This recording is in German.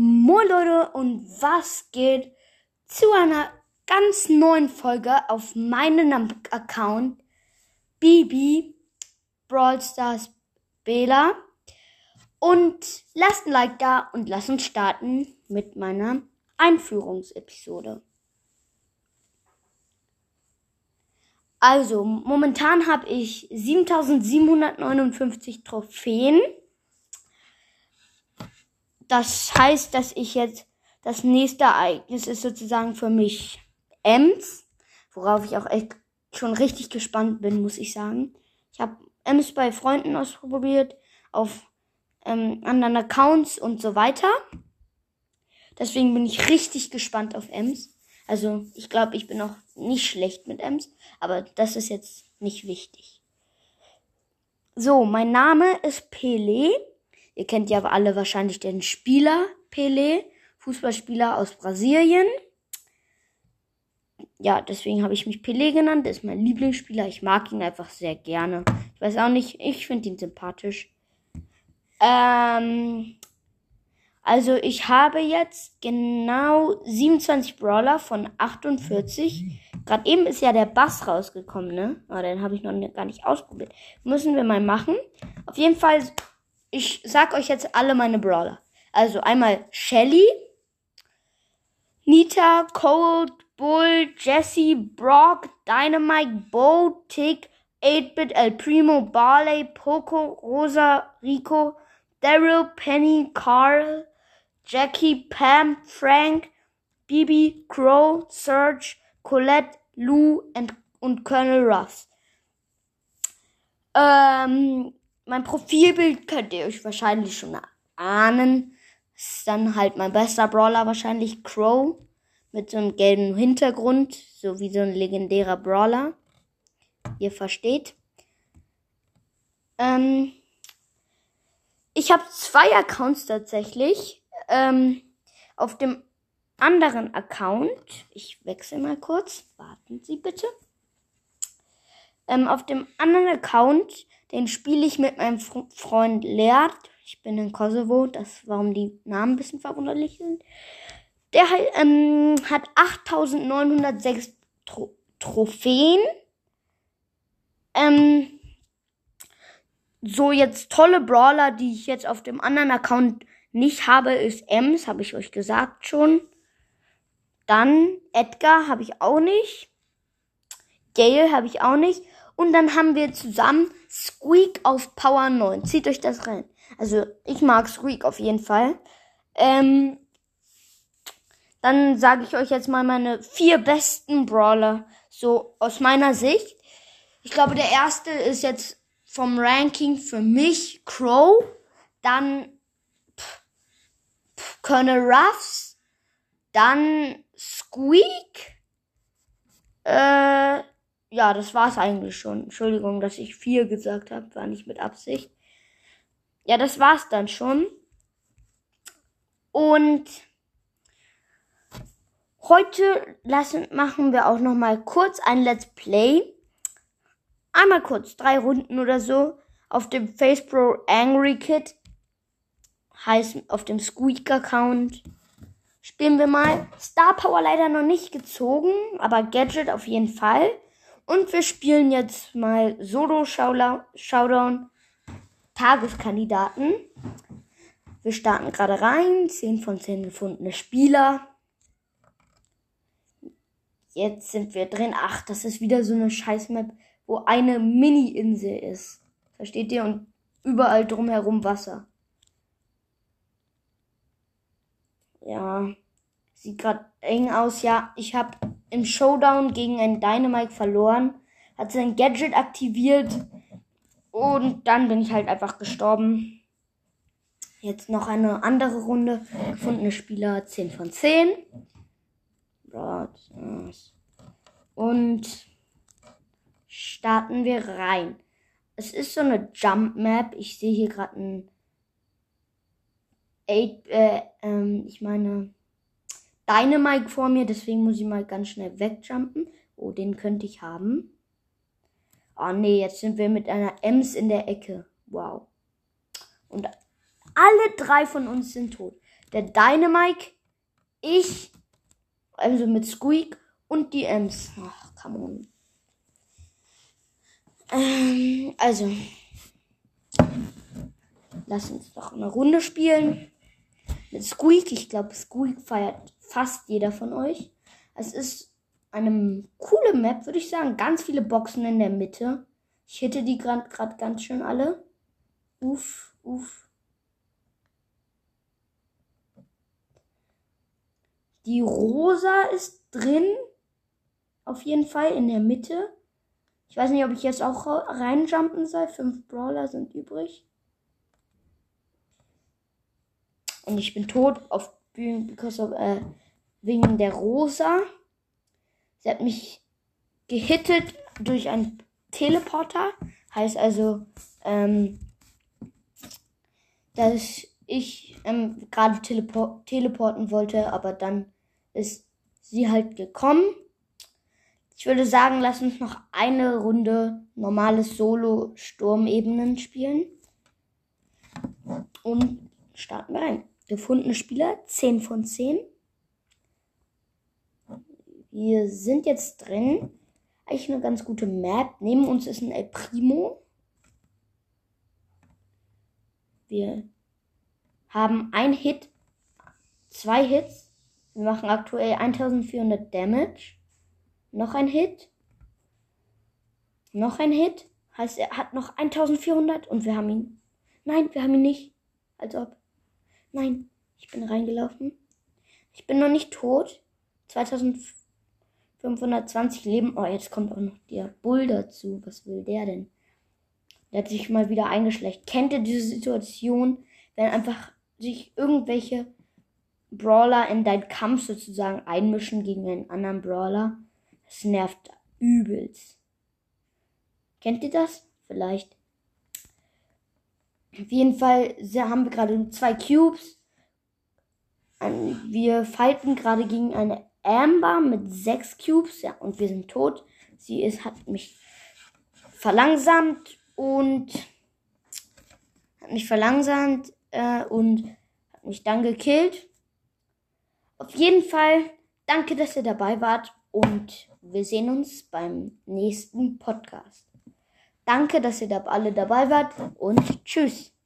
Moin Leute und was geht zu einer ganz neuen Folge auf meinem Account Bibi Brawl Stars Bela und lasst ein Like da und lasst uns starten mit meiner Einführungsepisode. Also, momentan habe ich 7759 Trophäen. Das heißt, dass ich jetzt das nächste Ereignis ist sozusagen für mich Ems, worauf ich auch echt schon richtig gespannt bin, muss ich sagen. Ich habe Ems bei Freunden ausprobiert, auf ähm, anderen Accounts und so weiter. Deswegen bin ich richtig gespannt auf Ems. Also ich glaube, ich bin auch nicht schlecht mit Ems, aber das ist jetzt nicht wichtig. So, mein Name ist Pele. Ihr kennt ja alle wahrscheinlich den Spieler Pele, Fußballspieler aus Brasilien. Ja, deswegen habe ich mich Pele genannt. Das ist mein Lieblingsspieler. Ich mag ihn einfach sehr gerne. Ich weiß auch nicht, ich finde ihn sympathisch. Ähm, also ich habe jetzt genau 27 Brawler von 48. Gerade eben ist ja der Bass rausgekommen, ne? Aber den habe ich noch gar nicht ausprobiert. Müssen wir mal machen. Auf jeden Fall, ich sag euch jetzt alle meine Brawler. Also einmal Shelly, Nita, Cold, Bull, Jesse, Brock, Dynamite, Bo, Tick, 8-Bit, El Primo, Barley, Poco, Rosa, Rico, Daryl, Penny, Carl, Jackie, Pam, Frank, Bibi, Crow, Serge, Colette, Lou and, und Colonel Ruffs. Ähm, mein Profilbild könnt ihr euch wahrscheinlich schon ahnen. Ist dann halt mein bester Brawler wahrscheinlich Crow mit so einem gelben Hintergrund, so wie so ein legendärer Brawler. Ihr versteht. Ähm, ich habe zwei Accounts tatsächlich. Ähm, auf dem anderen Account, ich wechsle mal kurz, warten Sie bitte. Ähm, auf dem anderen Account, den spiele ich mit meinem Freund Leert. Ich bin in Kosovo, das warum die Namen ein bisschen verwunderlich sind. Der ähm, hat 8906 Tro Trophäen. Ähm, so jetzt tolle Brawler, die ich jetzt auf dem anderen Account nicht habe, ist Ems, habe ich euch gesagt schon. Dann Edgar habe ich auch nicht. Gale habe ich auch nicht. Und dann haben wir zusammen Squeak auf Power 9. Zieht euch das rein. Also ich mag Squeak auf jeden Fall. Ähm, dann sage ich euch jetzt mal meine vier besten Brawler. So aus meiner Sicht. Ich glaube, der erste ist jetzt vom Ranking für mich Crow. Dann Colonel Ruffs, dann Squeak. Äh, ja, das war's eigentlich schon. Entschuldigung, dass ich vier gesagt habe, war nicht mit Absicht. Ja, das war's dann schon. Und heute lassen, machen wir auch noch mal kurz ein Let's Play. Einmal kurz, drei Runden oder so auf dem FacePro Angry Kid heißt auf dem Squeak-Account. Spielen wir mal. Star Power leider noch nicht gezogen, aber Gadget auf jeden Fall. Und wir spielen jetzt mal Solo Showdown Tageskandidaten. Wir starten gerade rein. 10 von 10 gefundene Spieler. Jetzt sind wir drin. Ach, das ist wieder so eine Scheißmap, wo eine Mini-Insel ist. Versteht ihr? Und überall drumherum Wasser. Ja, sieht gerade eng aus. Ja, ich habe im Showdown gegen einen Dynamite verloren. Hat sein Gadget aktiviert. Und dann bin ich halt einfach gestorben. Jetzt noch eine andere Runde. Gefundene Spieler 10 von 10. Und starten wir rein. Es ist so eine Jump Map. Ich sehe hier gerade ein Eight, äh, ähm, ich meine, Dynamite vor mir, deswegen muss ich mal ganz schnell wegjumpen. Oh, den könnte ich haben. Oh nee, jetzt sind wir mit einer Ems in der Ecke. Wow. Und alle drei von uns sind tot. der Dynamike, ich, also mit Squeak und die Ems. Ach, come on. Ähm, also, lass uns doch eine Runde spielen. Mit Squeak. Ich glaube, Squeak feiert fast jeder von euch. Es ist eine coole Map, würde ich sagen. Ganz viele Boxen in der Mitte. Ich hätte die gerade ganz schön alle. Uff, uff. Die rosa ist drin. Auf jeden Fall in der Mitte. Ich weiß nicht, ob ich jetzt auch reinjumpen soll. Fünf Brawler sind übrig. Und ich bin tot auf because of, äh, wegen der Rosa. Sie hat mich gehittet durch einen Teleporter. Heißt also, ähm, dass ich ähm, gerade telepor teleporten wollte, aber dann ist sie halt gekommen. Ich würde sagen, lass uns noch eine Runde normales Solo-Sturmebenen spielen. Und starten wir rein. Gefundene Spieler 10 von 10. Wir sind jetzt drin. Eigentlich eine ganz gute Map. Neben uns ist ein El Primo. Wir haben ein Hit, zwei Hits. Wir machen aktuell 1400 Damage. Noch ein Hit. Noch ein Hit. Heißt, er hat noch 1400 und wir haben ihn. Nein, wir haben ihn nicht. Als ob. Nein, ich bin reingelaufen. Ich bin noch nicht tot. 2520 Leben. Oh, jetzt kommt auch noch der Bull dazu. Was will der denn? Der hat sich mal wieder eingeschlecht. Kennt ihr diese Situation, wenn einfach sich irgendwelche Brawler in deinen Kampf sozusagen einmischen gegen einen anderen Brawler? Das nervt übelst. Kennt ihr das? Vielleicht. Auf jeden Fall haben wir gerade zwei Cubes. Wir fighten gerade gegen eine Amber mit sechs Cubes. Ja, und wir sind tot. Sie ist, hat mich verlangsamt und hat mich verlangsamt äh, und hat mich dann gekillt. Auf jeden Fall, danke, dass ihr dabei wart und wir sehen uns beim nächsten Podcast. Danke, dass ihr da alle dabei wart und tschüss.